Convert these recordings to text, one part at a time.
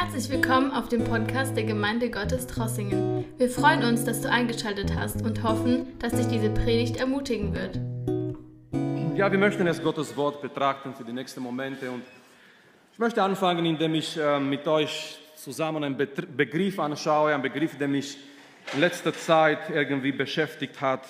Herzlich willkommen auf dem Podcast der Gemeinde Gottes Trossingen. Wir freuen uns, dass du eingeschaltet hast und hoffen, dass dich diese Predigt ermutigen wird. Ja, wir möchten jetzt Gottes Wort betrachten für die nächsten Momente und ich möchte anfangen, indem ich äh, mit euch zusammen einen Begriff anschaue, einen Begriff, der mich in letzter Zeit irgendwie beschäftigt hat.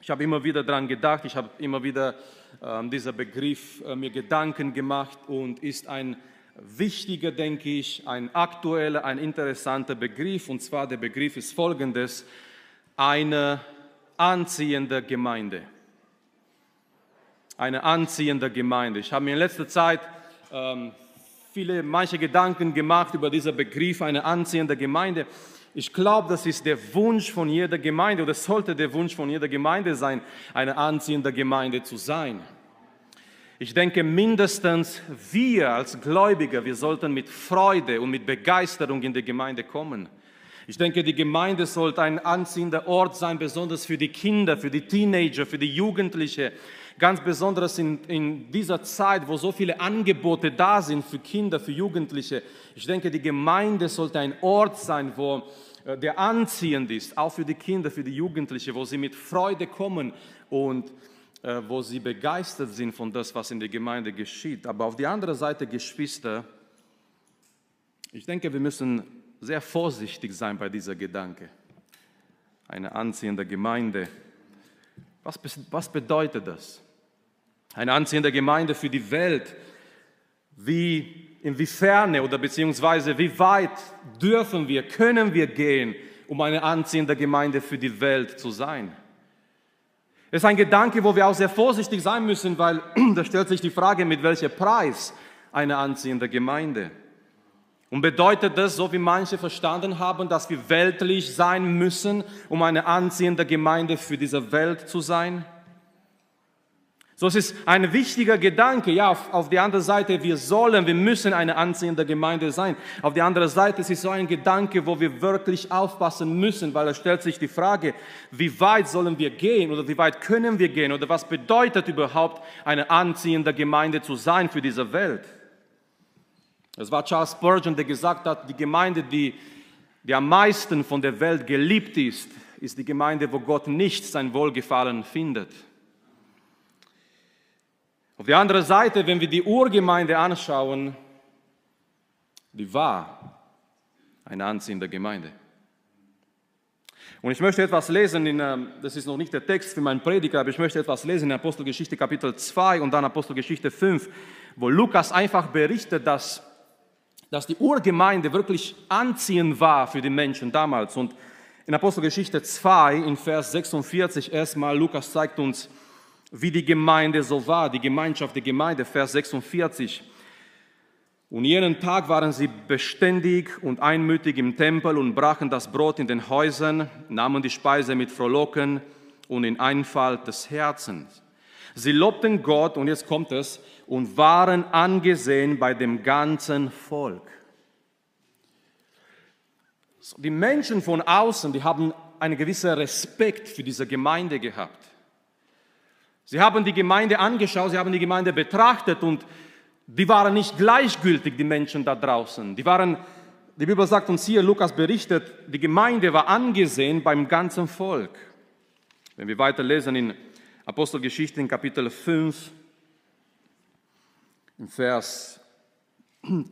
Ich habe immer wieder daran gedacht, ich habe immer wieder äh, dieser Begriff äh, mir Gedanken gemacht und ist ein wichtiger, denke ich, ein aktueller, ein interessanter Begriff. Und zwar der Begriff ist folgendes, eine anziehende Gemeinde. Eine anziehende Gemeinde. Ich habe mir in letzter Zeit ähm, viele, manche Gedanken gemacht über diesen Begriff, eine anziehende Gemeinde. Ich glaube, das ist der Wunsch von jeder Gemeinde oder sollte der Wunsch von jeder Gemeinde sein, eine anziehende Gemeinde zu sein. Ich denke, mindestens wir als Gläubiger, wir sollten mit Freude und mit Begeisterung in die Gemeinde kommen. Ich denke, die Gemeinde sollte ein anziehender Ort sein, besonders für die Kinder, für die Teenager, für die Jugendlichen. Ganz besonders in, in dieser Zeit, wo so viele Angebote da sind für Kinder, für Jugendliche. Ich denke, die Gemeinde sollte ein Ort sein, wo äh, der anziehend ist, auch für die Kinder, für die Jugendlichen, wo sie mit Freude kommen und wo sie begeistert sind von das, was in der Gemeinde geschieht. Aber auf die andere Seite, Geschwister, ich denke, wir müssen sehr vorsichtig sein bei dieser Gedanke. Eine anziehende Gemeinde. Was, was bedeutet das? Eine anziehende Gemeinde für die Welt. Wie, inwiefern oder beziehungsweise wie weit dürfen wir, können wir gehen, um eine anziehende Gemeinde für die Welt zu sein? Das ist ein Gedanke, wo wir auch sehr vorsichtig sein müssen, weil da stellt sich die Frage, mit welchem Preis eine anziehende Gemeinde. Und bedeutet das, so wie manche verstanden haben, dass wir weltlich sein müssen, um eine anziehende Gemeinde für diese Welt zu sein? So, es ist ein wichtiger Gedanke. Ja, auf, auf die andere Seite, wir sollen, wir müssen eine anziehende Gemeinde sein. Auf die andere Seite es ist so ein Gedanke, wo wir wirklich aufpassen müssen, weil es stellt sich die Frage, wie weit sollen wir gehen oder wie weit können wir gehen oder was bedeutet überhaupt eine anziehende Gemeinde zu sein für diese Welt? Es war Charles Spurgeon, der gesagt hat, die Gemeinde, die, die am meisten von der Welt geliebt ist, ist die Gemeinde, wo Gott nicht sein Wohlgefallen findet. Auf der anderen Seite, wenn wir die Urgemeinde anschauen, die war eine anziehende Gemeinde. Und ich möchte etwas lesen, in, ähm, das ist noch nicht der Text für meinen Prediger, aber ich möchte etwas lesen in Apostelgeschichte Kapitel 2 und dann Apostelgeschichte 5, wo Lukas einfach berichtet, dass, dass die Urgemeinde wirklich anziehend war für die Menschen damals. Und in Apostelgeschichte 2, in Vers 46 erstmal, Lukas zeigt uns, wie die Gemeinde so war, die Gemeinschaft der Gemeinde, Vers 46. Und jenen Tag waren sie beständig und einmütig im Tempel und brachen das Brot in den Häusern, nahmen die Speise mit Frohlocken und in Einfalt des Herzens. Sie lobten Gott, und jetzt kommt es, und waren angesehen bei dem ganzen Volk. Die Menschen von außen, die haben einen gewissen Respekt für diese Gemeinde gehabt. Sie haben die Gemeinde angeschaut, sie haben die Gemeinde betrachtet und die waren nicht gleichgültig, die Menschen da draußen. Die waren, die Bibel sagt uns hier, Lukas berichtet, die Gemeinde war angesehen beim ganzen Volk. Wenn wir weiterlesen in Apostelgeschichte in Kapitel 5, in Vers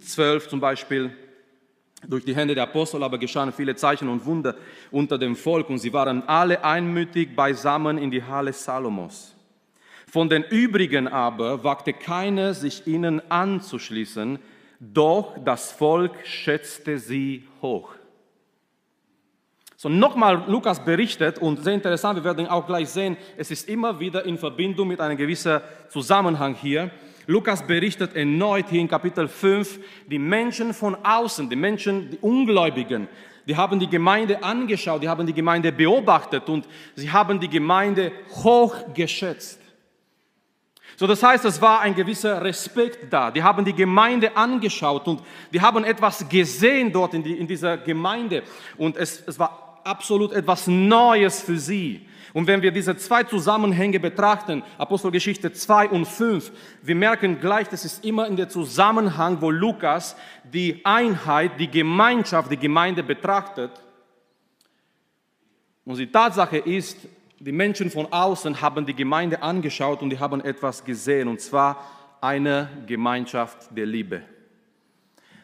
12 zum Beispiel, durch die Hände der Apostel aber geschahen viele Zeichen und Wunder unter dem Volk und sie waren alle einmütig beisammen in die Halle Salomos. Von den übrigen aber wagte keiner, sich ihnen anzuschließen, doch das Volk schätzte sie hoch. So nochmal Lukas berichtet und sehr interessant, wir werden auch gleich sehen, es ist immer wieder in Verbindung mit einem gewissen Zusammenhang hier. Lukas berichtet erneut hier in Kapitel 5, die Menschen von außen, die Menschen, die Ungläubigen, die haben die Gemeinde angeschaut, die haben die Gemeinde beobachtet und sie haben die Gemeinde hoch geschätzt. So, das heißt, es war ein gewisser Respekt da. Die haben die Gemeinde angeschaut und die haben etwas gesehen dort in, die, in dieser Gemeinde. Und es, es war absolut etwas Neues für sie. Und wenn wir diese zwei Zusammenhänge betrachten, Apostelgeschichte 2 und 5, wir merken gleich, das ist immer in der Zusammenhang, wo Lukas die Einheit, die Gemeinschaft, die Gemeinde betrachtet. Und die Tatsache ist, die Menschen von außen haben die Gemeinde angeschaut und die haben etwas gesehen, und zwar eine Gemeinschaft der Liebe.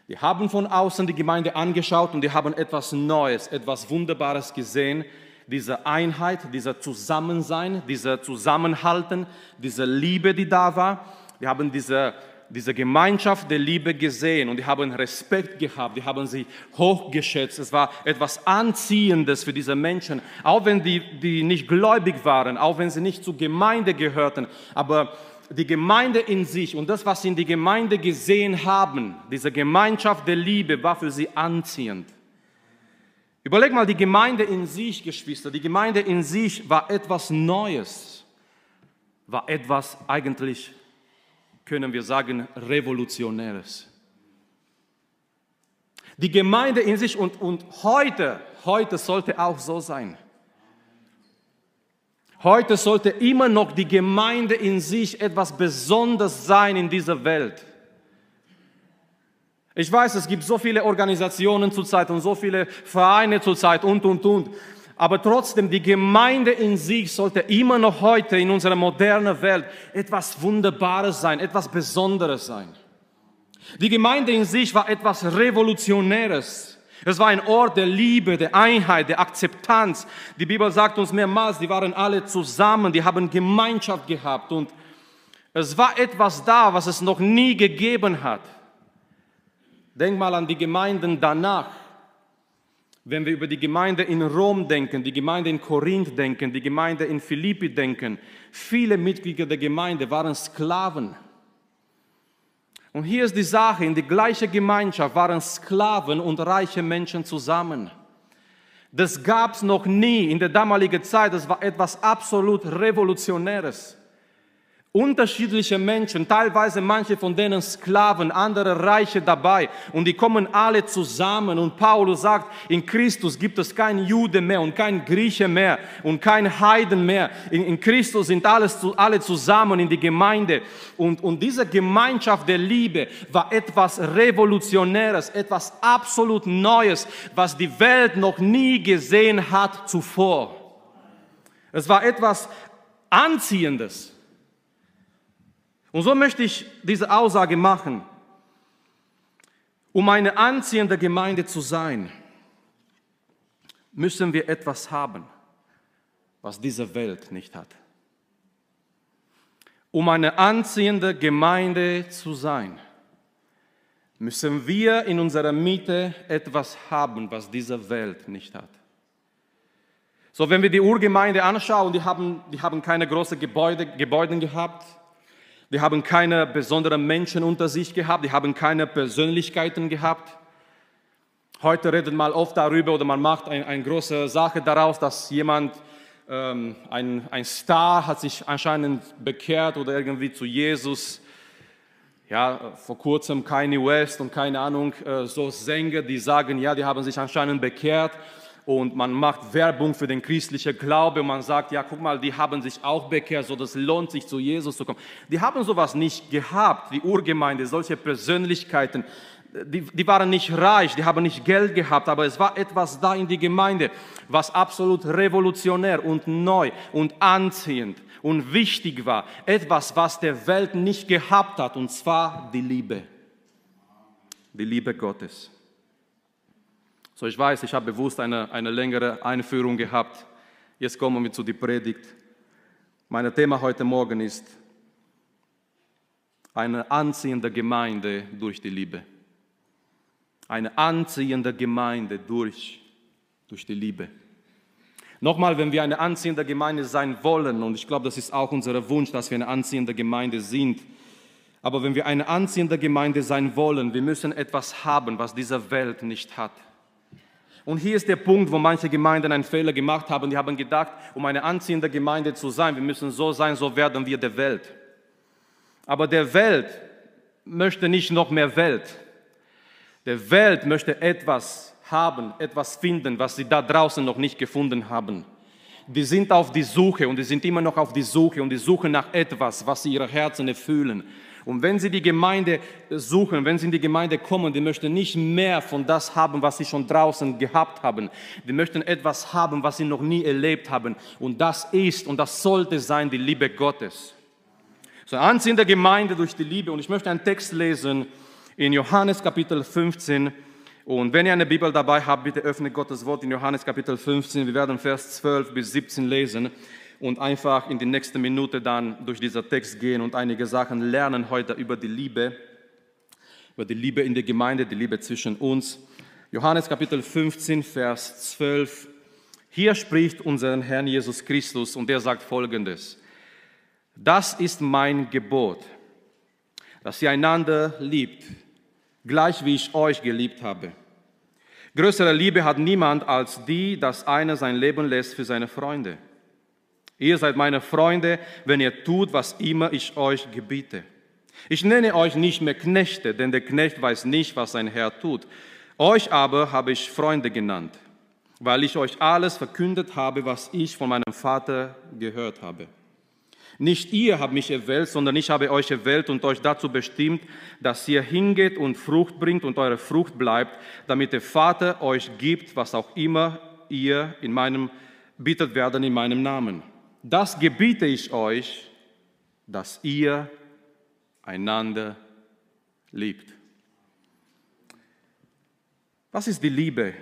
Die haben von außen die Gemeinde angeschaut und die haben etwas Neues, etwas Wunderbares gesehen, diese Einheit, dieser Zusammensein, dieser Zusammenhalten, diese Liebe, die da war. Wir haben diese, diese Gemeinschaft der Liebe gesehen und die haben Respekt gehabt, die haben sie hochgeschätzt. Es war etwas Anziehendes für diese Menschen, auch wenn die, die nicht gläubig waren, auch wenn sie nicht zur Gemeinde gehörten. Aber die Gemeinde in sich und das, was sie in die Gemeinde gesehen haben, diese Gemeinschaft der Liebe, war für sie anziehend. Überleg mal, die Gemeinde in sich, Geschwister, die Gemeinde in sich war etwas Neues, war etwas eigentlich, können wir sagen, Revolutionäres. Die Gemeinde in sich und, und heute, heute sollte auch so sein. Heute sollte immer noch die Gemeinde in sich etwas Besonderes sein in dieser Welt. Ich weiß, es gibt so viele Organisationen zurzeit und so viele Vereine zurzeit und, und, und. Aber trotzdem, die Gemeinde in sich sollte immer noch heute in unserer modernen Welt etwas Wunderbares sein, etwas Besonderes sein. Die Gemeinde in sich war etwas Revolutionäres. Es war ein Ort der Liebe, der Einheit, der Akzeptanz. Die Bibel sagt uns mehrmals, die waren alle zusammen, die haben Gemeinschaft gehabt und es war etwas da, was es noch nie gegeben hat. Denk mal an die Gemeinden danach. Wenn wir über die Gemeinde in Rom denken, die Gemeinde in Korinth denken, die Gemeinde in Philippi denken, viele Mitglieder der Gemeinde waren Sklaven. Und hier ist die Sache, in die gleiche Gemeinschaft waren Sklaven und reiche Menschen zusammen. Das gab es noch nie in der damaligen Zeit, das war etwas absolut Revolutionäres unterschiedliche Menschen, teilweise manche von denen Sklaven, andere Reiche dabei und die kommen alle zusammen und Paulus sagt, in Christus gibt es kein Jude mehr und kein Grieche mehr und kein Heiden mehr. In, in Christus sind alles, alle zusammen in die Gemeinde und, und diese Gemeinschaft der Liebe war etwas Revolutionäres, etwas absolut Neues, was die Welt noch nie gesehen hat zuvor. Es war etwas Anziehendes. Und so möchte ich diese Aussage machen. Um eine anziehende Gemeinde zu sein, müssen wir etwas haben, was diese Welt nicht hat. Um eine anziehende Gemeinde zu sein, müssen wir in unserer Mitte etwas haben, was diese Welt nicht hat. So, wenn wir die Urgemeinde anschauen, die haben, die haben keine großen Gebäude, Gebäude gehabt, die haben keine besonderen Menschen unter sich gehabt, die haben keine Persönlichkeiten gehabt. Heute redet man oft darüber oder man macht eine ein große Sache daraus, dass jemand, ähm, ein, ein Star hat sich anscheinend bekehrt oder irgendwie zu Jesus. Ja, vor kurzem Kanye West und keine Ahnung, äh, so Sänger, die sagen, ja, die haben sich anscheinend bekehrt und man macht Werbung für den christlichen Glaube man sagt, ja, guck mal, die haben sich auch bekehrt, so das lohnt sich zu Jesus zu kommen. Die haben sowas nicht gehabt, die Urgemeinde, solche Persönlichkeiten. Die, die waren nicht reich, die haben nicht Geld gehabt, aber es war etwas da in die Gemeinde, was absolut revolutionär und neu und anziehend und wichtig war. Etwas, was der Welt nicht gehabt hat, und zwar die Liebe. Die Liebe Gottes. So, ich weiß, ich habe bewusst eine, eine längere Einführung gehabt. Jetzt kommen wir zu der Predigt. Mein Thema heute Morgen ist eine anziehende Gemeinde durch die Liebe. Eine anziehende Gemeinde durch, durch die Liebe. Nochmal, wenn wir eine anziehende Gemeinde sein wollen, und ich glaube, das ist auch unser Wunsch, dass wir eine anziehende Gemeinde sind, aber wenn wir eine anziehende Gemeinde sein wollen, wir müssen etwas haben, was diese Welt nicht hat. Und hier ist der Punkt, wo manche Gemeinden einen Fehler gemacht haben. Die haben gedacht, um eine anziehende Gemeinde zu sein, wir müssen so sein, so werden wir der Welt. Aber der Welt möchte nicht noch mehr Welt. Der Welt möchte etwas haben, etwas finden, was sie da draußen noch nicht gefunden haben. die sind auf die Suche und die sind immer noch auf die Suche und die suchen nach etwas, was sie ihre Herzen erfüllen. Und wenn sie die Gemeinde suchen, wenn sie in die Gemeinde kommen, die möchten nicht mehr von das haben, was sie schon draußen gehabt haben. Die möchten etwas haben, was sie noch nie erlebt haben. Und das ist und das sollte sein die Liebe Gottes. So Anziehen der Gemeinde durch die Liebe. Und ich möchte einen Text lesen in Johannes Kapitel 15. Und wenn ihr eine Bibel dabei habt, bitte öffnet Gottes Wort in Johannes Kapitel 15. Wir werden Vers 12 bis 17 lesen und einfach in die nächste Minute dann durch diesen Text gehen und einige Sachen lernen heute über die Liebe, über die Liebe in der Gemeinde, die Liebe zwischen uns. Johannes Kapitel 15, Vers 12. Hier spricht unser Herr Jesus Christus und er sagt folgendes. Das ist mein Gebot, dass ihr einander liebt gleich wie ich euch geliebt habe. Größere Liebe hat niemand als die, dass einer sein Leben lässt für seine Freunde. Ihr seid meine Freunde, wenn ihr tut, was immer ich euch gebiete. Ich nenne euch nicht mehr Knechte, denn der Knecht weiß nicht, was sein Herr tut. Euch aber habe ich Freunde genannt, weil ich euch alles verkündet habe, was ich von meinem Vater gehört habe. Nicht ihr habt mich erwählt, sondern ich habe euch erwählt und euch dazu bestimmt, dass ihr hingeht und Frucht bringt und eure Frucht bleibt, damit der Vater euch gibt, was auch immer ihr in meinem bittet werden in meinem Namen. Das gebiete ich euch, dass ihr einander liebt. Was ist die Liebe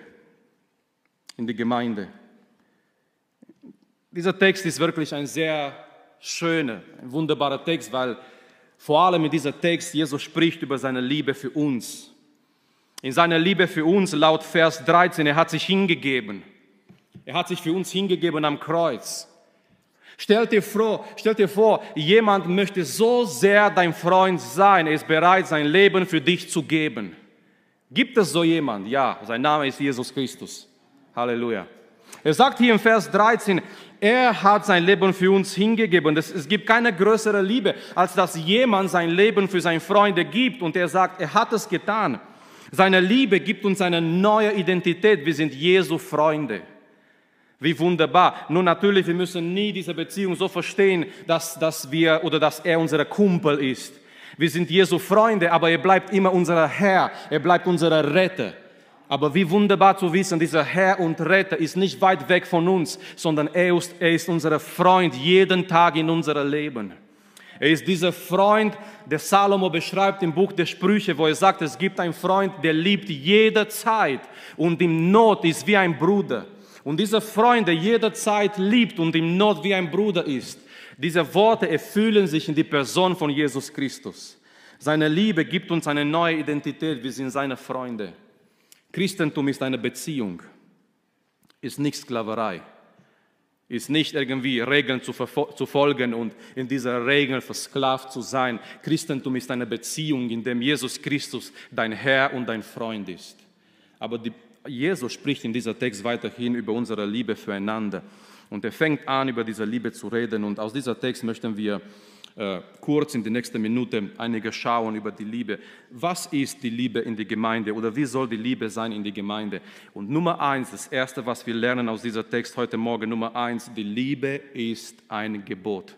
in der Gemeinde? Dieser Text ist wirklich ein sehr schöner, ein wunderbarer Text, weil vor allem in dieser Text Jesus spricht über seine Liebe für uns. In seiner Liebe für uns, laut Vers 13, er hat sich hingegeben. Er hat sich für uns hingegeben am Kreuz. Stell dir, vor, stell dir vor, jemand möchte so sehr dein Freund sein, er ist bereit, sein Leben für dich zu geben. Gibt es so jemand? Ja, sein Name ist Jesus Christus. Halleluja. Er sagt hier im Vers 13, er hat sein Leben für uns hingegeben. Es gibt keine größere Liebe, als dass jemand sein Leben für seine Freunde gibt und er sagt, er hat es getan. Seine Liebe gibt uns eine neue Identität. Wir sind Jesu Freunde. Wie wunderbar. Nun natürlich, wir müssen nie diese Beziehung so verstehen, dass, dass wir oder dass er unser Kumpel ist. Wir sind Jesu Freunde, aber er bleibt immer unser Herr. Er bleibt unser Retter. Aber wie wunderbar zu wissen, dieser Herr und Retter ist nicht weit weg von uns, sondern er ist, er ist unser Freund jeden Tag in unserem Leben. Er ist dieser Freund, der Salomo beschreibt im Buch der Sprüche, wo er sagt, es gibt einen Freund, der liebt jederzeit und im Not ist wie ein Bruder. Und dieser Freund, der jederzeit liebt und im Not wie ein Bruder ist, diese Worte erfüllen sich in die Person von Jesus Christus. Seine Liebe gibt uns eine neue Identität, wir sind seine Freunde. Christentum ist eine Beziehung, ist nicht Sklaverei, ist nicht irgendwie Regeln zu, zu folgen und in dieser Regel versklavt zu sein. Christentum ist eine Beziehung, in der Jesus Christus dein Herr und dein Freund ist. Aber die, Jesus spricht in dieser Text weiterhin über unsere Liebe füreinander. Und er fängt an, über diese Liebe zu reden. Und aus dieser Text möchten wir äh, kurz in der nächsten Minute einige schauen über die Liebe. Was ist die Liebe in der Gemeinde oder wie soll die Liebe sein in der Gemeinde? Und Nummer eins, das erste, was wir lernen aus dieser Text heute Morgen, Nummer eins, die Liebe ist ein Gebot.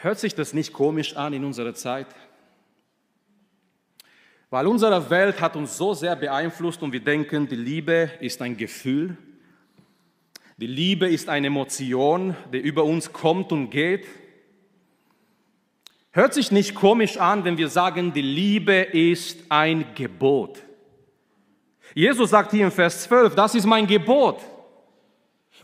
Hört sich das nicht komisch an in unserer Zeit? Weil unsere Welt hat uns so sehr beeinflusst und wir denken, die Liebe ist ein Gefühl, die Liebe ist eine Emotion, die über uns kommt und geht. Hört sich nicht komisch an, wenn wir sagen, die Liebe ist ein Gebot. Jesus sagt hier im Vers 12, das ist mein Gebot.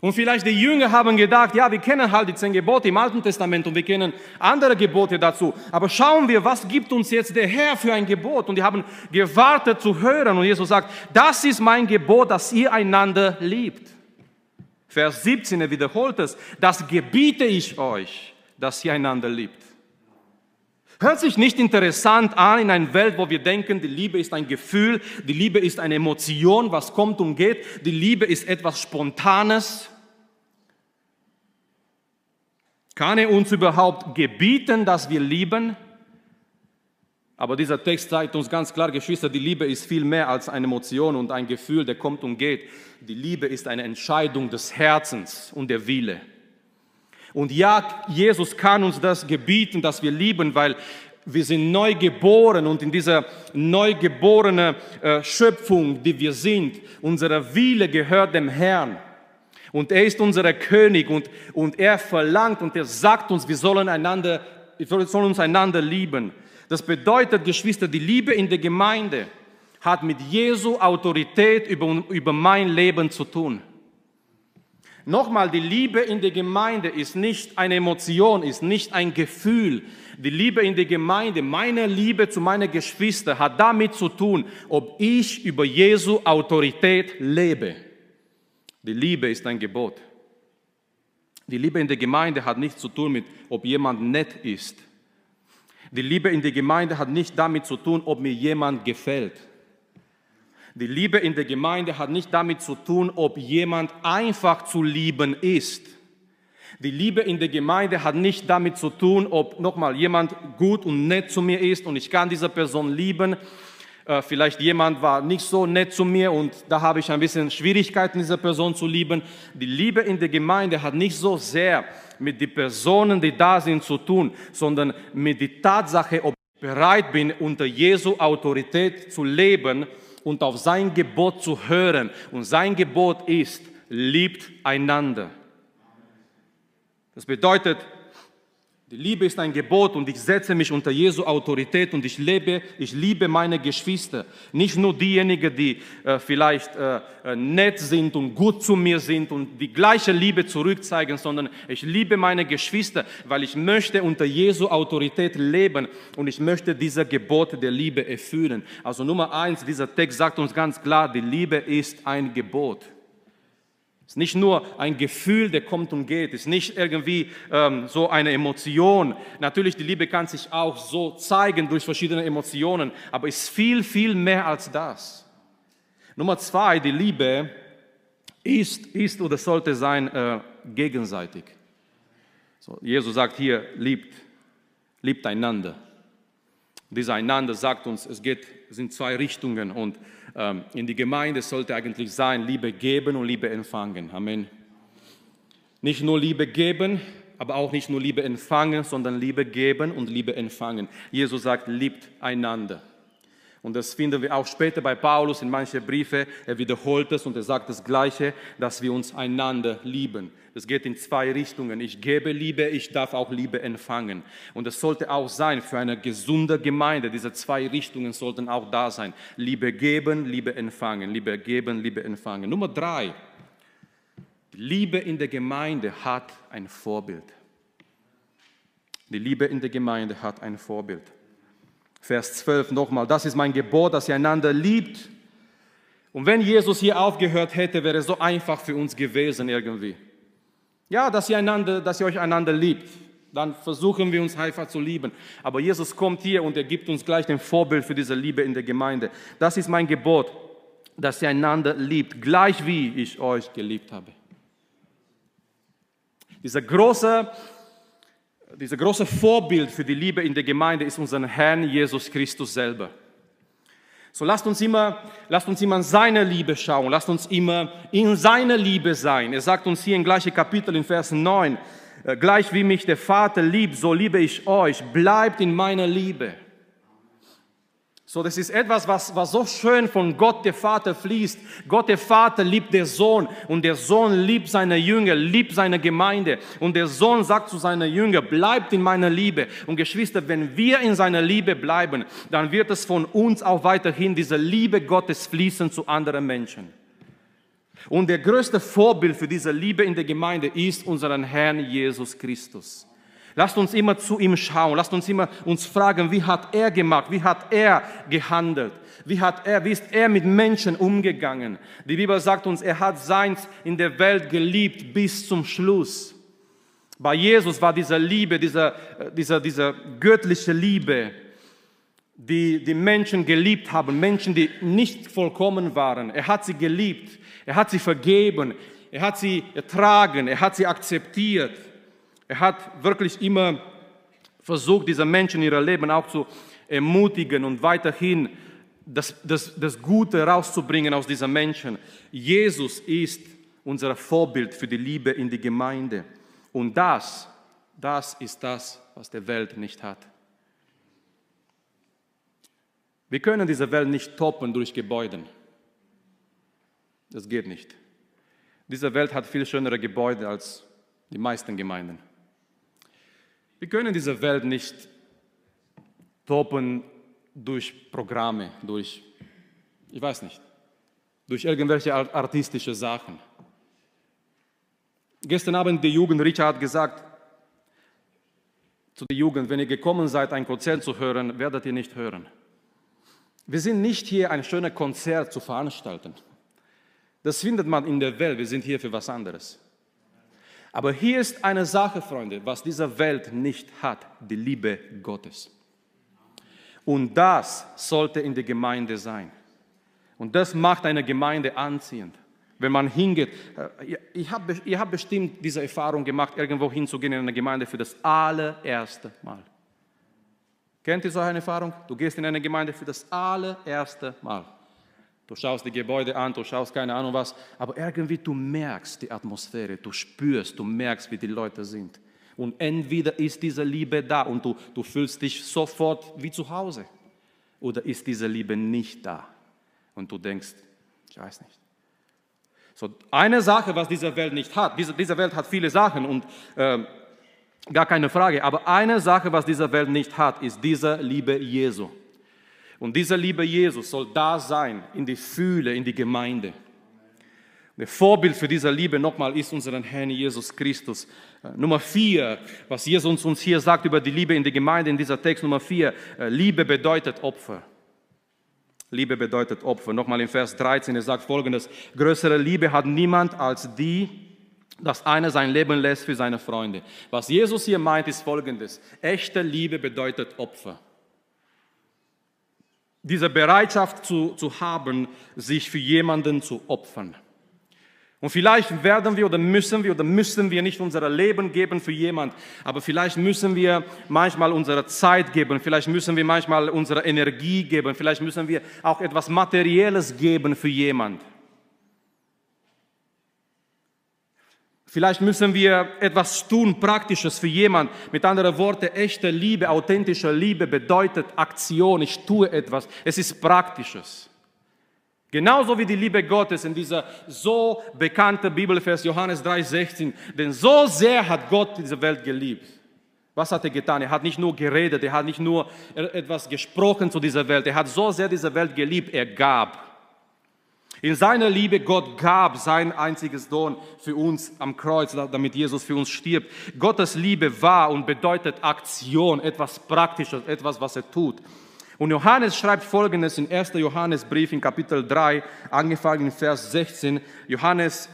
Und vielleicht die Jünger haben gedacht, ja, wir kennen halt die zehn Gebote im Alten Testament und wir kennen andere Gebote dazu. Aber schauen wir, was gibt uns jetzt der Herr für ein Gebot? Und die haben gewartet zu hören. Und Jesus sagt, das ist mein Gebot, dass ihr einander liebt. Vers 17, er wiederholt es, das gebiete ich euch, dass ihr einander liebt. Hört sich nicht interessant an in einer Welt, wo wir denken, die Liebe ist ein Gefühl, die Liebe ist eine Emotion, was kommt und geht, die Liebe ist etwas Spontanes. Kann er uns überhaupt gebieten, dass wir lieben? Aber dieser Text zeigt uns ganz klar, Geschwister, die Liebe ist viel mehr als eine Emotion und ein Gefühl, der kommt und geht. Die Liebe ist eine Entscheidung des Herzens und der Wille. Und ja, Jesus kann uns das gebieten, dass wir lieben, weil wir sind neu geboren und in dieser neu geborene äh, Schöpfung, die wir sind, unsere Wille gehört dem Herrn. Und er ist unser König und, und er verlangt und er sagt uns, wir sollen, einander, wir sollen uns einander lieben. Das bedeutet, Geschwister, die Liebe in der Gemeinde hat mit Jesu Autorität über, über mein Leben zu tun. Nochmal, die Liebe in der Gemeinde ist nicht eine Emotion, ist nicht ein Gefühl. Die Liebe in der Gemeinde, meine Liebe zu meinen Geschwistern hat damit zu tun, ob ich über Jesu Autorität lebe. Die Liebe ist ein Gebot. Die Liebe in der Gemeinde hat nichts zu tun mit, ob jemand nett ist. Die Liebe in der Gemeinde hat nicht damit zu tun, ob mir jemand gefällt. Die Liebe in der Gemeinde hat nicht damit zu tun, ob jemand einfach zu lieben ist. Die Liebe in der Gemeinde hat nicht damit zu tun, ob nochmal jemand gut und nett zu mir ist und ich kann diese Person lieben. Äh, vielleicht jemand war nicht so nett zu mir und da habe ich ein bisschen Schwierigkeiten, diese Person zu lieben. Die Liebe in der Gemeinde hat nicht so sehr mit den Personen, die da sind, zu tun, sondern mit der Tatsache, ob ich bereit bin, unter Jesu Autorität zu leben und auf sein Gebot zu hören. Und sein Gebot ist, liebt einander. Das bedeutet, die Liebe ist ein Gebot und ich setze mich unter Jesu Autorität und ich lebe, ich liebe meine Geschwister. Nicht nur diejenigen, die äh, vielleicht äh, äh, nett sind und gut zu mir sind und die gleiche Liebe zurückzeigen, sondern ich liebe meine Geschwister, weil ich möchte unter Jesu Autorität leben und ich möchte diese Gebote der Liebe erfüllen. Also Nummer eins, dieser Text sagt uns ganz klar, die Liebe ist ein Gebot. Ist nicht nur ein Gefühl, der kommt und geht. Ist nicht irgendwie ähm, so eine Emotion. Natürlich, die Liebe kann sich auch so zeigen durch verschiedene Emotionen, aber ist viel, viel mehr als das. Nummer zwei, die Liebe ist, ist oder sollte sein äh, gegenseitig. So, Jesus sagt hier, liebt, liebt einander. Dieser einander sagt uns, es geht, es sind zwei Richtungen und in die Gemeinde sollte eigentlich sein, Liebe geben und Liebe empfangen. Amen. Nicht nur Liebe geben, aber auch nicht nur Liebe empfangen, sondern Liebe geben und Liebe empfangen. Jesus sagt, liebt einander. Und das finden wir auch später bei Paulus in manchen Briefen. Er wiederholt es und er sagt das Gleiche, dass wir uns einander lieben. Das geht in zwei Richtungen. Ich gebe Liebe, ich darf auch Liebe empfangen. Und das sollte auch sein für eine gesunde Gemeinde. Diese zwei Richtungen sollten auch da sein. Liebe geben, Liebe empfangen. Liebe geben, Liebe empfangen. Nummer drei. Liebe in der Gemeinde hat ein Vorbild. Die Liebe in der Gemeinde hat ein Vorbild. Vers 12 nochmal, das ist mein Gebot, dass ihr einander liebt. Und wenn Jesus hier aufgehört hätte, wäre es so einfach für uns gewesen irgendwie. Ja, dass ihr, einander, dass ihr euch einander liebt. Dann versuchen wir uns einfach zu lieben. Aber Jesus kommt hier und er gibt uns gleich ein Vorbild für diese Liebe in der Gemeinde. Das ist mein Gebot, dass ihr einander liebt, gleich wie ich euch geliebt habe. Dieser große dieser große Vorbild für die Liebe in der Gemeinde ist unser Herrn Jesus Christus selber. So lasst uns immer, lasst uns immer in seine Liebe schauen, lasst uns immer in seiner Liebe sein. Er sagt uns hier im gleichen Kapitel in Vers 9, äh, gleich wie mich der Vater liebt, so liebe ich euch, bleibt in meiner Liebe. So, das ist etwas, was, was so schön von Gott der Vater fließt. Gott der Vater liebt den Sohn und der Sohn liebt seine Jünger, liebt seine Gemeinde. Und der Sohn sagt zu seiner Jünger, bleibt in meiner Liebe. Und Geschwister, wenn wir in seiner Liebe bleiben, dann wird es von uns auch weiterhin diese Liebe Gottes fließen zu anderen Menschen. Und der größte Vorbild für diese Liebe in der Gemeinde ist unseren Herrn Jesus Christus. Lasst uns immer zu ihm schauen. Lasst uns immer uns fragen, wie hat er gemacht? Wie hat er gehandelt? Wie hat er, wie ist er mit Menschen umgegangen? Die Bibel sagt uns, er hat seins in der Welt geliebt bis zum Schluss. Bei Jesus war diese Liebe, diese, diese, diese göttliche Liebe, die die Menschen geliebt haben, Menschen, die nicht vollkommen waren. Er hat sie geliebt, er hat sie vergeben, er hat sie ertragen, er hat sie akzeptiert. Er hat wirklich immer versucht, diese Menschen in ihrem Leben auch zu ermutigen und weiterhin das, das, das Gute rauszubringen aus diesen Menschen. Jesus ist unser Vorbild für die Liebe in die Gemeinde. Und das, das ist das, was die Welt nicht hat. Wir können diese Welt nicht toppen durch Gebäude. Das geht nicht. Diese Welt hat viel schönere Gebäude als die meisten Gemeinden. Wir können diese Welt nicht toppen durch Programme, durch, ich weiß nicht, durch irgendwelche artistische Sachen. Gestern Abend die Jugend, Richard hat gesagt, zu der Jugend, wenn ihr gekommen seid, ein Konzert zu hören, werdet ihr nicht hören. Wir sind nicht hier, ein schönes Konzert zu veranstalten. Das findet man in der Welt, wir sind hier für was anderes. Aber hier ist eine Sache, Freunde, was diese Welt nicht hat, die Liebe Gottes. Und das sollte in der Gemeinde sein. Und das macht eine Gemeinde anziehend. Wenn man hingeht, äh, ich habe ich hab bestimmt diese Erfahrung gemacht, irgendwo hinzugehen in eine Gemeinde für das allererste Mal. Kennt ihr so eine Erfahrung? Du gehst in eine Gemeinde für das allererste Mal. Du schaust die Gebäude an, du schaust keine Ahnung was, aber irgendwie du merkst die Atmosphäre, du spürst, du merkst, wie die Leute sind. Und entweder ist diese Liebe da und du, du fühlst dich sofort wie zu Hause, oder ist diese Liebe nicht da und du denkst, ich weiß nicht. So, eine Sache, was diese Welt nicht hat, diese, diese Welt hat viele Sachen und äh, gar keine Frage, aber eine Sache, was diese Welt nicht hat, ist diese Liebe Jesu. Und diese Liebe Jesus soll da sein in die Fühle, in die Gemeinde. Der Vorbild für diese Liebe nochmal ist unseren Herrn Jesus Christus. Äh, Nummer vier, was Jesus uns hier sagt über die Liebe in die Gemeinde in dieser Text Nummer vier, äh, Liebe bedeutet Opfer. Liebe bedeutet Opfer. Nochmal in Vers 13, er sagt folgendes, größere Liebe hat niemand als die, dass einer sein Leben lässt für seine Freunde. Was Jesus hier meint, ist folgendes, echte Liebe bedeutet Opfer diese Bereitschaft zu, zu haben, sich für jemanden zu opfern. Und vielleicht werden wir oder müssen wir oder müssen wir nicht unser Leben geben für jemand, aber vielleicht müssen wir manchmal unsere Zeit geben, vielleicht müssen wir manchmal unsere Energie geben, vielleicht müssen wir auch etwas Materielles geben für jemand. Vielleicht müssen wir etwas tun, Praktisches für jemand. Mit anderen Worten, echte Liebe, authentische Liebe bedeutet Aktion. Ich tue etwas. Es ist Praktisches. Genauso wie die Liebe Gottes in dieser so bekannte Bibelvers Johannes 3,16. Denn so sehr hat Gott diese Welt geliebt. Was hat er getan? Er hat nicht nur geredet, er hat nicht nur etwas gesprochen zu dieser Welt. Er hat so sehr diese Welt geliebt, er gab. In seiner Liebe, Gott gab sein einziges Sohn für uns am Kreuz, damit Jesus für uns stirbt. Gottes Liebe war und bedeutet Aktion, etwas Praktisches, etwas, was er tut. Und Johannes schreibt Folgendes in 1. Johannesbrief in Kapitel 3, angefangen in Vers 16. Johannes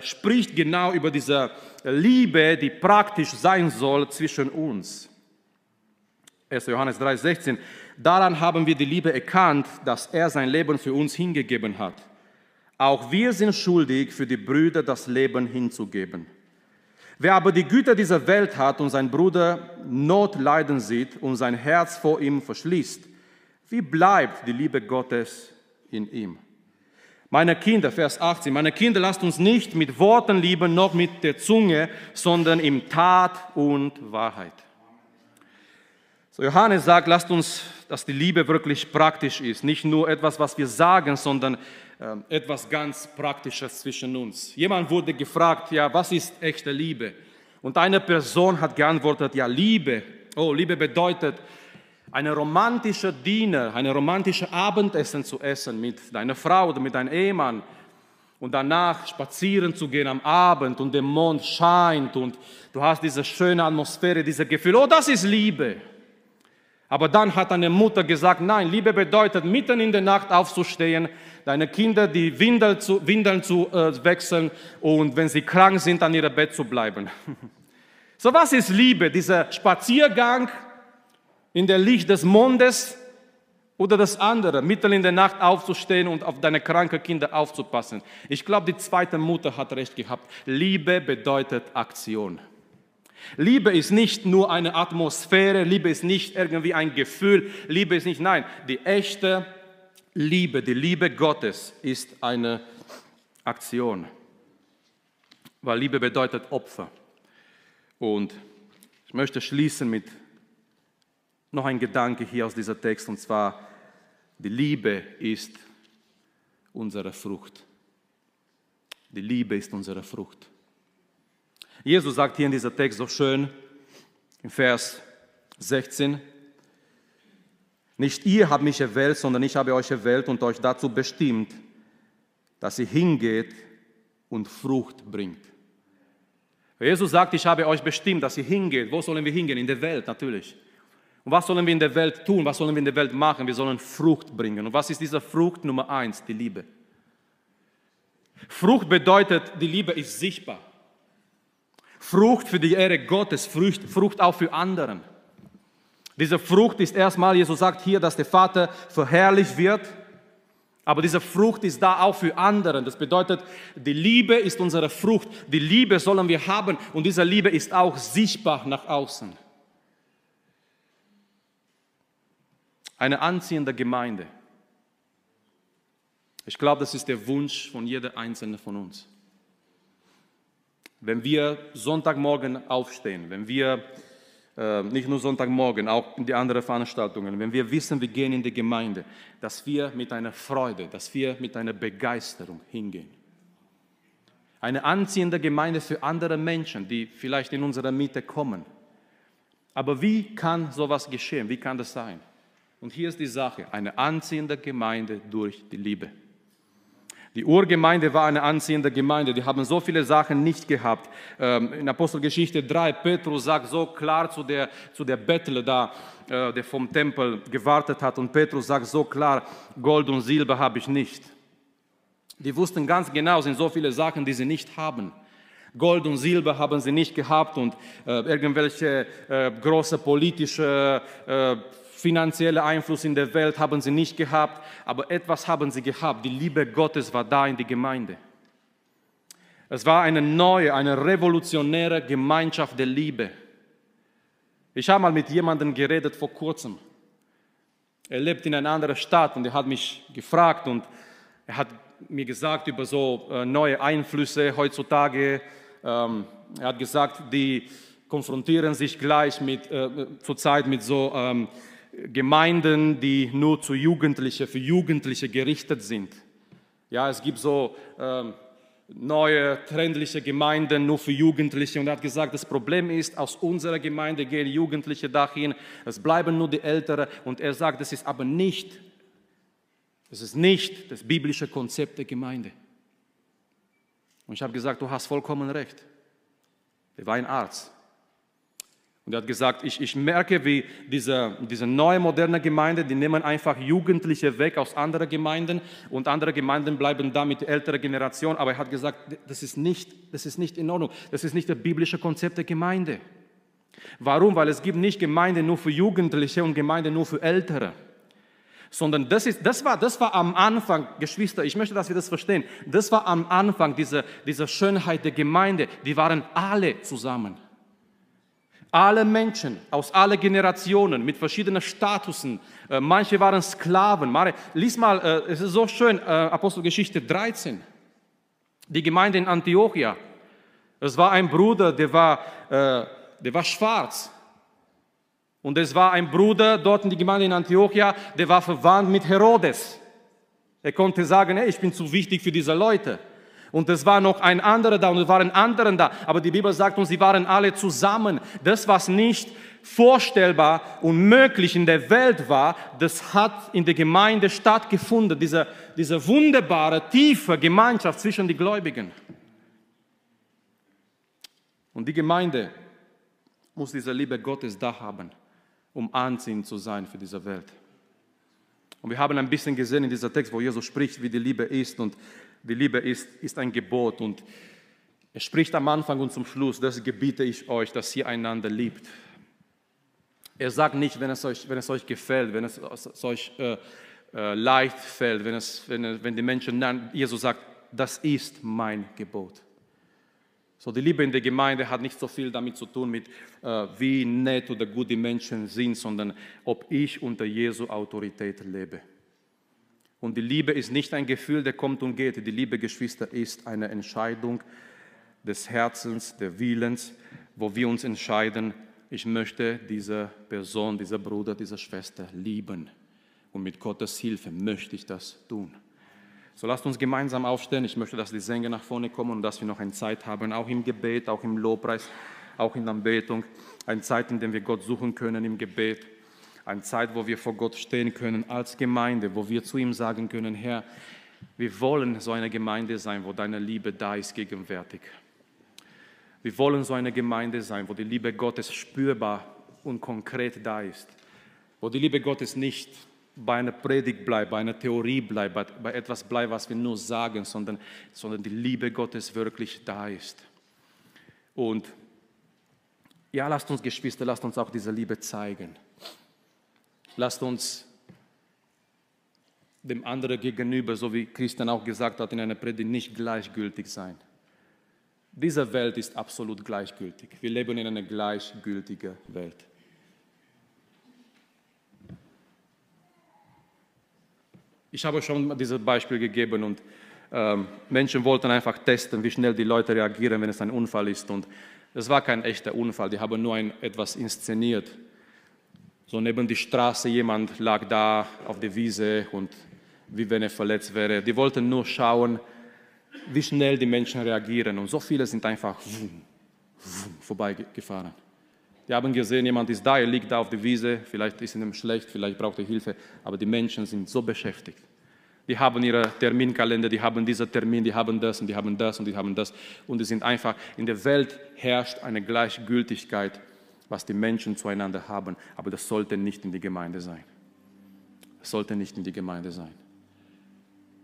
spricht genau über diese Liebe, die praktisch sein soll zwischen uns. 1. Johannes 3, 16. Daran haben wir die Liebe erkannt, dass er sein Leben für uns hingegeben hat. Auch wir sind schuldig, für die Brüder das Leben hinzugeben. Wer aber die Güter dieser Welt hat und sein Bruder Not leiden sieht und sein Herz vor ihm verschließt, wie bleibt die Liebe Gottes in ihm? Meine Kinder, Vers 18, meine Kinder, lasst uns nicht mit Worten lieben, noch mit der Zunge, sondern in Tat und Wahrheit. So Johannes sagt, lasst uns, dass die Liebe wirklich praktisch ist, nicht nur etwas, was wir sagen, sondern etwas ganz Praktisches zwischen uns. Jemand wurde gefragt, ja, was ist echte Liebe? Und eine Person hat geantwortet, ja, Liebe. Oh, Liebe bedeutet, eine romantische Diener, eine romantische Abendessen zu essen mit deiner Frau oder mit deinem Ehemann und danach spazieren zu gehen am Abend und der Mond scheint und du hast diese schöne Atmosphäre, dieses Gefühl, oh, das ist Liebe. Aber dann hat eine Mutter gesagt, nein, Liebe bedeutet, mitten in der Nacht aufzustehen, deine Kinder die Windeln zu, Windeln zu äh, wechseln und wenn sie krank sind, an ihrem Bett zu bleiben. so was ist Liebe? Dieser Spaziergang in der Licht des Mondes oder das andere, mitten in der Nacht aufzustehen und auf deine kranken Kinder aufzupassen. Ich glaube, die zweite Mutter hat recht gehabt. Liebe bedeutet Aktion. Liebe ist nicht nur eine Atmosphäre, Liebe ist nicht irgendwie ein Gefühl, Liebe ist nicht, nein, die echte Liebe, die Liebe Gottes ist eine Aktion, weil Liebe bedeutet Opfer. Und ich möchte schließen mit noch ein Gedanke hier aus dieser Text, und zwar, die Liebe ist unsere Frucht. Die Liebe ist unsere Frucht. Jesus sagt hier in dieser Text so schön, im Vers 16, nicht ihr habt mich erwählt, sondern ich habe euch erwählt und euch dazu bestimmt, dass ihr hingeht und Frucht bringt. Jesus sagt, ich habe euch bestimmt, dass ihr hingeht. Wo sollen wir hingehen? In der Welt natürlich. Und was sollen wir in der Welt tun? Was sollen wir in der Welt machen? Wir sollen Frucht bringen. Und was ist diese Frucht Nummer eins? Die Liebe. Frucht bedeutet, die Liebe ist sichtbar. Frucht für die Ehre Gottes, Frucht, Frucht auch für anderen. Diese Frucht ist erstmal, Jesus sagt hier, dass der Vater verherrlicht wird, aber diese Frucht ist da auch für anderen. Das bedeutet, die Liebe ist unsere Frucht. Die Liebe sollen wir haben und diese Liebe ist auch sichtbar nach außen. Eine anziehende Gemeinde. Ich glaube, das ist der Wunsch von jeder Einzelnen von uns. Wenn wir Sonntagmorgen aufstehen, wenn wir äh, nicht nur Sonntagmorgen, auch in die anderen Veranstaltungen, wenn wir wissen, wir gehen in die Gemeinde, dass wir mit einer Freude, dass wir mit einer Begeisterung hingehen. Eine anziehende Gemeinde für andere Menschen, die vielleicht in unserer Mitte kommen. Aber wie kann sowas geschehen? Wie kann das sein? Und hier ist die Sache, eine anziehende Gemeinde durch die Liebe. Die Urgemeinde war eine anziehende Gemeinde, die haben so viele Sachen nicht gehabt. Ähm, in Apostelgeschichte 3, Petrus sagt so klar zu der, zu der Bettler da, äh, der vom Tempel gewartet hat, und Petrus sagt so klar, Gold und Silber habe ich nicht. Die wussten ganz genau, es sind so viele Sachen, die sie nicht haben. Gold und Silber haben sie nicht gehabt und äh, irgendwelche äh, große politische finanzielle Einfluss in der Welt haben sie nicht gehabt, aber etwas haben sie gehabt. Die Liebe Gottes war da in die Gemeinde. Es war eine neue, eine revolutionäre Gemeinschaft der Liebe. Ich habe mal mit jemandem geredet vor kurzem. Er lebt in einer anderen Stadt und er hat mich gefragt und er hat mir gesagt über so äh, neue Einflüsse heutzutage. Ähm, er hat gesagt, die konfrontieren sich gleich mit, äh, zurzeit mit so ähm, Gemeinden, die nur zu Jugendlichen, für Jugendliche gerichtet sind. Ja, es gibt so ähm, neue, trendliche Gemeinden nur für Jugendliche. Und er hat gesagt, das Problem ist, aus unserer Gemeinde gehen Jugendliche dahin, es bleiben nur die Älteren. Und er sagt, das ist aber nicht, das ist nicht das biblische Konzept der Gemeinde. Und ich habe gesagt, du hast vollkommen recht. Er war ein Arzt. Und er hat gesagt, ich, ich merke, wie diese, diese neue moderne Gemeinde, die nehmen einfach Jugendliche weg aus anderen Gemeinden und andere Gemeinden bleiben da mit der älteren Generation. Aber er hat gesagt, das ist nicht, das ist nicht in Ordnung. Das ist nicht das biblische Konzept der Gemeinde. Warum? Weil es gibt nicht Gemeinde nur für Jugendliche und Gemeinde nur für Ältere. Sondern das, ist, das, war, das war am Anfang, Geschwister, ich möchte, dass wir das verstehen. Das war am Anfang diese, diese Schönheit der Gemeinde. Die waren alle zusammen. Alle Menschen aus allen Generationen mit verschiedenen Statusen. Äh, manche waren Sklaven. Mare, lies mal, äh, es ist so schön, äh, Apostelgeschichte 13. Die Gemeinde in Antiochia. Es war ein Bruder, der war, der war schwarz. Und es war ein Bruder dort in die Gemeinde in Antiochia, der war verwandt mit Herodes. Er konnte sagen, hey, ich bin zu wichtig für diese Leute. Und es war noch ein anderer da und es waren andere da. Aber die Bibel sagt uns, sie waren alle zusammen. Das, was nicht vorstellbar und möglich in der Welt war, das hat in der Gemeinde stattgefunden. Diese, diese wunderbare, tiefe Gemeinschaft zwischen den Gläubigen. Und die Gemeinde muss diese Liebe Gottes da haben, um anziehend zu sein für diese Welt. Und wir haben ein bisschen gesehen in dieser Text, wo Jesus spricht, wie die Liebe ist. Und die Liebe ist, ist ein Gebot und er spricht am Anfang und zum Schluss, das gebiete ich euch, dass ihr einander liebt. Er sagt nicht, wenn es euch, wenn es euch gefällt, wenn es, es euch äh, äh, leicht fällt, wenn, es, wenn, wenn die Menschen, nein, Jesus sagt, das ist mein Gebot. So, die Liebe in der Gemeinde hat nicht so viel damit zu tun, mit äh, wie nett oder gut die Menschen sind, sondern ob ich unter Jesu Autorität lebe. Und die Liebe ist nicht ein Gefühl, der kommt und geht. Die Liebe, Geschwister, ist eine Entscheidung des Herzens, der Willens, wo wir uns entscheiden, ich möchte diese Person, dieser Bruder, diese Schwester lieben. Und mit Gottes Hilfe möchte ich das tun. So lasst uns gemeinsam aufstehen. Ich möchte, dass die Sänger nach vorne kommen und dass wir noch eine Zeit haben, auch im Gebet, auch im Lobpreis, auch in der Anbetung. Eine Zeit, in der wir Gott suchen können im Gebet. Eine Zeit, wo wir vor Gott stehen können als Gemeinde, wo wir zu ihm sagen können, Herr, wir wollen so eine Gemeinde sein, wo deine Liebe da ist gegenwärtig. Wir wollen so eine Gemeinde sein, wo die Liebe Gottes spürbar und konkret da ist. Wo die Liebe Gottes nicht bei einer Predigt bleibt, bei einer Theorie bleibt, bei, etwas bleibt, was wir nur sagen, sondern, sondern die Liebe Gottes wirklich da ist. Und ja, lasst uns Geschwister, lasst uns auch diese Liebe zeigen. Lasst uns dem anderen gegenüber, so wie Christian auch gesagt hat in einer Predigt, nicht gleichgültig sein. Diese Welt ist absolut gleichgültig. Wir leben in einer gleichgültigen Welt. Ich habe schon dieses Beispiel gegeben und ähm, Menschen wollten einfach testen, wie schnell die Leute reagieren, wenn es ein Unfall ist. Und es war kein echter Unfall, die haben nur ein, etwas inszeniert. So neben die Straße, jemand lag da auf der Wiese und wie wenn er verletzt wäre. Die wollten nur schauen, wie schnell die Menschen reagieren. Und so viele sind einfach wum, wum, vorbeigefahren. Die haben gesehen, jemand ist da, er liegt da auf der Wiese, vielleicht ist ihm schlecht, vielleicht braucht er Hilfe, aber die Menschen sind so beschäftigt. Die haben ihre Terminkalender, die haben diesen Termin, die haben das und die haben das und die haben das. Und die sind einfach, in der Welt herrscht eine Gleichgültigkeit, was die Menschen zueinander haben. Aber das sollte nicht in die Gemeinde sein. Das sollte nicht in die Gemeinde sein.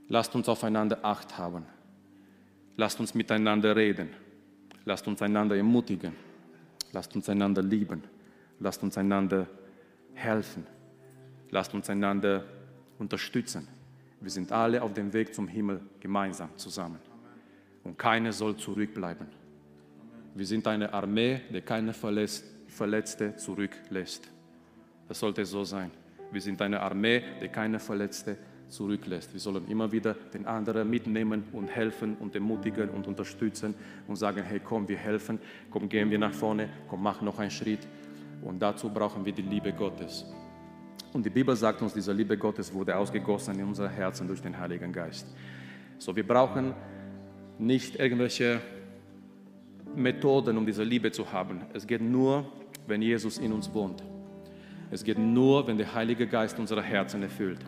Lasst uns aufeinander Acht haben. Lasst uns miteinander reden. Lasst uns einander ermutigen. Lasst uns einander lieben. Lasst uns einander helfen. Lasst uns einander unterstützen. Wir sind alle auf dem Weg zum Himmel gemeinsam zusammen. Und keiner soll zurückbleiben. Wir sind eine Armee, die keine Verletzte zurücklässt. Das sollte so sein. Wir sind eine Armee, die keine Verletzte zurücklässt. Wir sollen immer wieder den anderen mitnehmen und helfen und ermutigen und unterstützen und sagen, hey, komm, wir helfen, komm, gehen wir nach vorne, komm, mach noch einen Schritt. Und dazu brauchen wir die Liebe Gottes. Und die Bibel sagt uns, diese Liebe Gottes wurde ausgegossen in unser Herzen durch den Heiligen Geist. So, wir brauchen nicht irgendwelche Methoden, um diese Liebe zu haben. Es geht nur, wenn Jesus in uns wohnt. Es geht nur, wenn der Heilige Geist unsere Herzen erfüllt.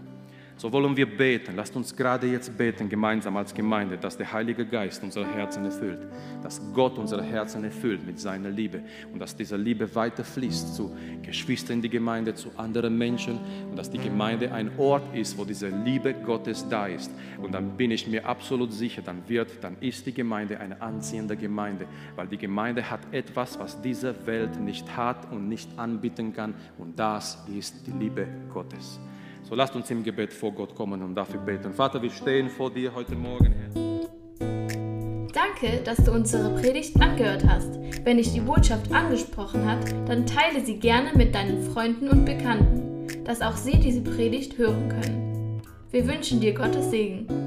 So wollen wir beten. Lasst uns gerade jetzt beten, gemeinsam als Gemeinde, dass der Heilige Geist unsere Herzen erfüllt, dass Gott unsere Herzen erfüllt mit seiner Liebe und dass diese Liebe weiter fließt zu Geschwistern in die Gemeinde, zu anderen Menschen und dass die Gemeinde ein Ort ist, wo diese Liebe Gottes da ist. Und dann bin ich mir absolut sicher, dann wird, dann ist die Gemeinde eine anziehende Gemeinde, weil die Gemeinde hat etwas, was diese Welt nicht hat und nicht anbieten kann und das ist die Liebe Gottes. So lasst uns im Gebet vor Gott kommen und dafür beten. Vater, wir stehen vor dir heute Morgen, Herr. Danke, dass du unsere Predigt angehört hast. Wenn dich die Botschaft angesprochen hat, dann teile sie gerne mit deinen Freunden und Bekannten, dass auch sie diese Predigt hören können. Wir wünschen dir Gottes Segen.